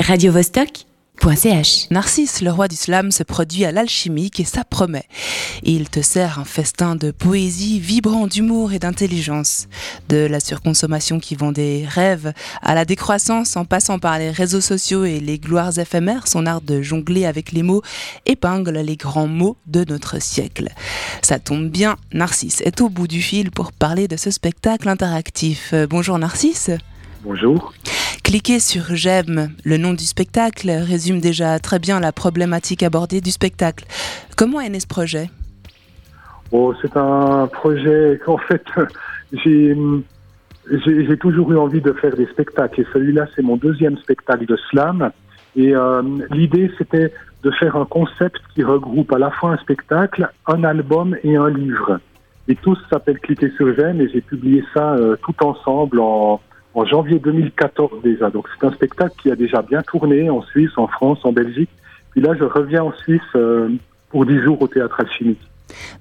radiovostok.ch. Narcisse, le roi du slam, se produit à l'alchimique et ça promet. Il te sert un festin de poésie vibrant d'humour et d'intelligence. De la surconsommation qui vend des rêves à la décroissance en passant par les réseaux sociaux et les gloires éphémères, son art de jongler avec les mots épingle les grands mots de notre siècle. Ça tombe bien, Narcisse est au bout du fil pour parler de ce spectacle interactif. Euh, bonjour Narcisse. Bonjour. Cliquez sur J'aime. Le nom du spectacle résume déjà très bien la problématique abordée du spectacle. Comment est né ce projet? Oh, C'est un projet qu'en fait, j'ai, toujours eu envie de faire des spectacles. Et celui-là, c'est mon deuxième spectacle de slam. Et euh, l'idée, c'était de faire un concept qui regroupe à la fois un spectacle, un album et un livre. Et tout s'appelle Cliquez sur J'aime et j'ai publié ça euh, tout ensemble en en janvier 2014 déjà. Donc c'est un spectacle qui a déjà bien tourné en Suisse, en France, en Belgique. Puis là, je reviens en Suisse euh, pour 10 jours au théâtre alchimique.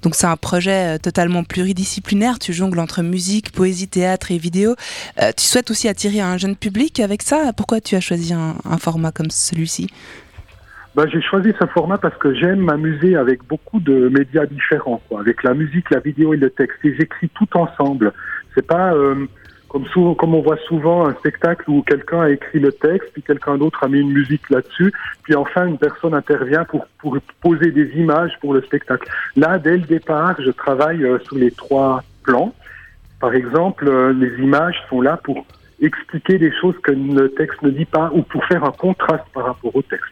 Donc c'est un projet euh, totalement pluridisciplinaire, tu jongles entre musique, poésie, théâtre et vidéo. Euh, tu souhaites aussi attirer un jeune public avec ça Pourquoi tu as choisi un, format comme celui-ci? Bah, J'ai choisi ce format parce que j'aime m'amuser avec beaucoup de médias différents, quoi, avec la musique, la vidéo et le texte. Et j'écris tout ensemble. C'est pas comme, souvent, comme on voit souvent un spectacle où quelqu'un a écrit le texte, puis quelqu'un d'autre a mis une musique là-dessus, puis enfin une personne intervient pour, pour poser des images pour le spectacle. Là, dès le départ, je travaille euh, sur les trois plans. Par exemple, euh, les images sont là pour expliquer des choses que le texte ne dit pas ou pour faire un contraste par rapport au texte.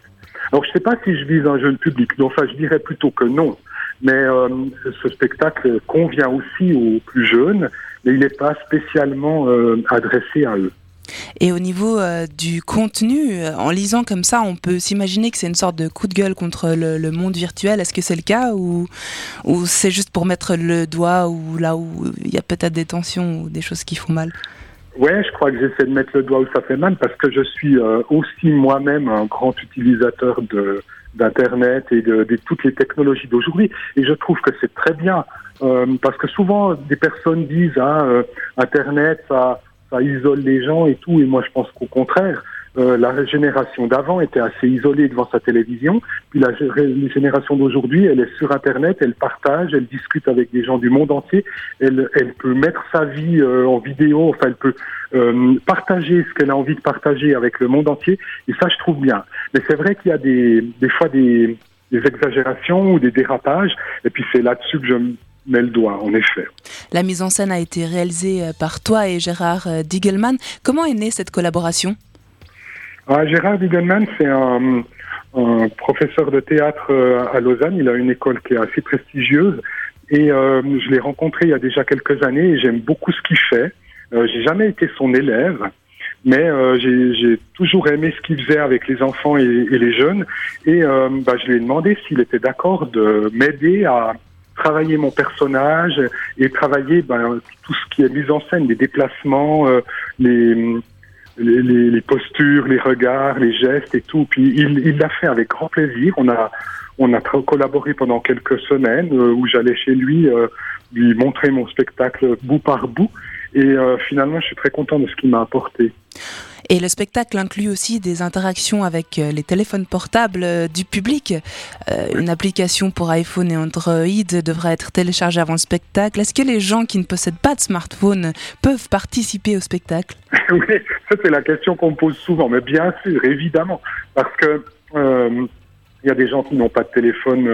Alors, je ne sais pas si je vise un jeune public, donc enfin, je dirais plutôt que non. Mais euh, ce spectacle convient aussi aux plus jeunes mais il n'est pas spécialement euh, adressé à eux. Et au niveau euh, du contenu, euh, en lisant comme ça, on peut s'imaginer que c'est une sorte de coup de gueule contre le, monde virtuel. Est-ce que c'est le cas ou, ou c'est juste pour mettre le doigt ou là où il y a peut-être des tensions ou des choses qui font mal? Ouais, je crois que j'essaie de mettre le doigt où ça fait mal parce que je suis aussi moi-même un grand utilisateur de d'internet et de, de, toutes les technologies d'aujourd'hui et je trouve que c'est très bien parce que souvent, des personnes disent ah, euh, Internet, ça, ça isole les gens et tout. Et moi, je pense qu'au contraire, euh, la génération d'avant était assez isolée devant sa télévision. Puis la, génération d'aujourd'hui, elle est sur Internet, elle partage, elle discute avec des gens du monde entier. Elle, elle peut mettre sa vie en vidéo, enfin, elle peut partager ce qu'elle a envie de partager avec le monde entier. Et ça, je trouve bien. Mais c'est vrai qu'il y a des, des fois des, des exagérations ou des dérapages. Et puis c'est là-dessus que je met le doigt, en effet. La mise en scène a été réalisée euh, par toi et Gérard euh, Diegelman. Comment est née cette collaboration? Ah, Gérard Diegelman, c'est un, professeur de théâtre euh, à Lausanne. Il a une école qui est assez prestigieuse. Et je l'ai rencontré il y a déjà quelques années et j'aime beaucoup ce qu'il fait. Euh, j'ai jamais été son élève, mais j'ai toujours aimé ce qu'il faisait avec les enfants et, les jeunes. Et bah, je lui ai demandé s'il était d'accord de m'aider à, travailler mon personnage et travailler ben, tout ce qui est mise en scène, les déplacements, euh, les, postures, les regards, les gestes et tout. Puis il l'a fait avec grand plaisir. On a on a collaboré pendant quelques semaines euh, où j'allais chez lui euh, lui montrer mon spectacle bout par bout. Et finalement, je suis très content de ce qu'il m'a apporté. Et le spectacle inclut aussi des interactions avec euh, les téléphones portables euh, du public. Euh, une application pour iPhone et Android devrait être téléchargée avant le spectacle. Est-ce que les gens qui ne possèdent pas de smartphone peuvent participer au spectacle? Oui, ça c'est la question qu'on me pose souvent, mais bien sûr, évidemment, parce que il y a des gens qui n'ont pas de téléphone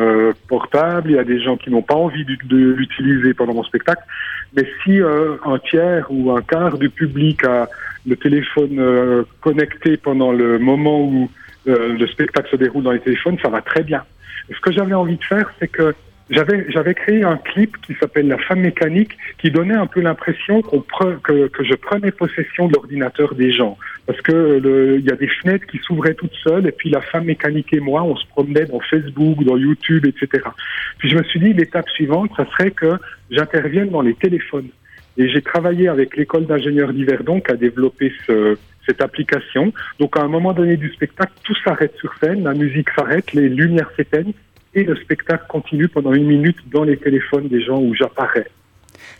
portable, il y a des gens qui n'ont pas envie de, l'utiliser pendant mon spectacle. Mais si un tiers ou un quart du public a le téléphone euh, connecté pendant le moment où euh, le spectacle se déroule dans les téléphones, ça va très bien. ce que j'avais envie de faire, c'est que j'avais j'avais créé un clip qui s'appelle La femme mécanique, qui donnait un peu l'impression qu'on que, que je prenais possession de l'ordinateur des gens, parce que il y a des fenêtres qui s'ouvraient toutes seules, et puis la femme mécanique et moi, on se promenait dans Facebook, dans YouTube, etc. Puis je me suis dit l'étape suivante, ça serait que j'intervienne dans les téléphones. Et j'ai travaillé avec l'école d'ingénieurs d'Yverdon qui a développé ce, cette application. Donc à un moment donné du spectacle, tout s'arrête sur scène, la musique s'arrête, les lumières s'éteignent et le spectacle continue pendant une minute dans les téléphones des gens où j'apparais.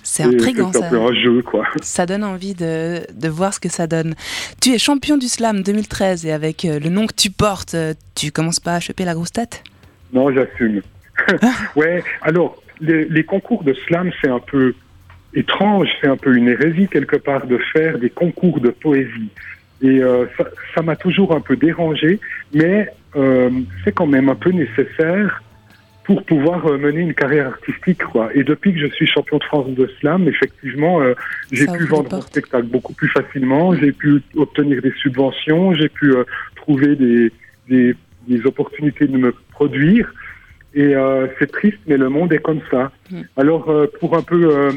C'est intriguant C'est un peu un jeu, quoi. Ça donne envie de, de, voir ce que ça donne. Tu es champion du slam 2013 et avec le nom que tu portes, tu commences pas à choper la grosse tête? Non, j'assume. ouais, alors, les, les, concours de slam, c'est un peu étrange, c'est un peu une hérésie quelque part de faire des concours de poésie. Et euh, ça m'a toujours un peu dérangé, mais euh, c'est quand même un peu nécessaire pour pouvoir euh, mener une carrière artistique. Quoi. Et depuis que je suis champion de France de slam, effectivement, euh, j'ai pu vendre mon spectacle beaucoup plus facilement, j'ai pu obtenir des subventions, j'ai pu euh, trouver des, des, des, opportunités de me produire. Et euh, c'est triste, mais le monde est comme ça. Mmh. Alors, pour un peu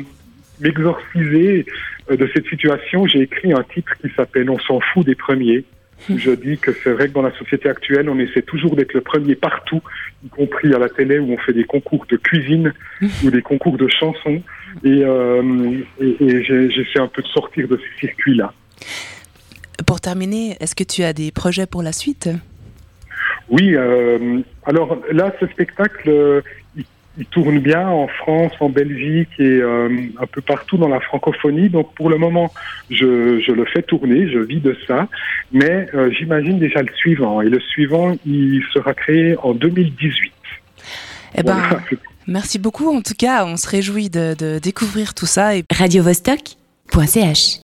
m'exorciser de cette situation, j'ai écrit un titre qui s'appelle On s'en fout des premiers. Je dis que c'est vrai que dans la société actuelle, on essaie toujours d'être le premier partout, y compris à la télé où on fait des concours de cuisine ou des concours de chansons. Et, euh, et, et j'essaie un peu de sortir de ces circuits-là. Pour terminer, est-ce que tu as des projets pour la suite? Oui, euh, alors là, ce spectacle, il, il, tourne bien en France, en Belgique et euh, un peu partout dans la francophonie. Donc pour le moment, je, je le fais tourner, je vis de ça. Mais euh, j'imagine déjà le suivant. Et le suivant, il sera créé en 2018. Eh ben, voilà. merci beaucoup. En tout cas, on se réjouit de, de découvrir tout ça. Et... Radio Vostok.ch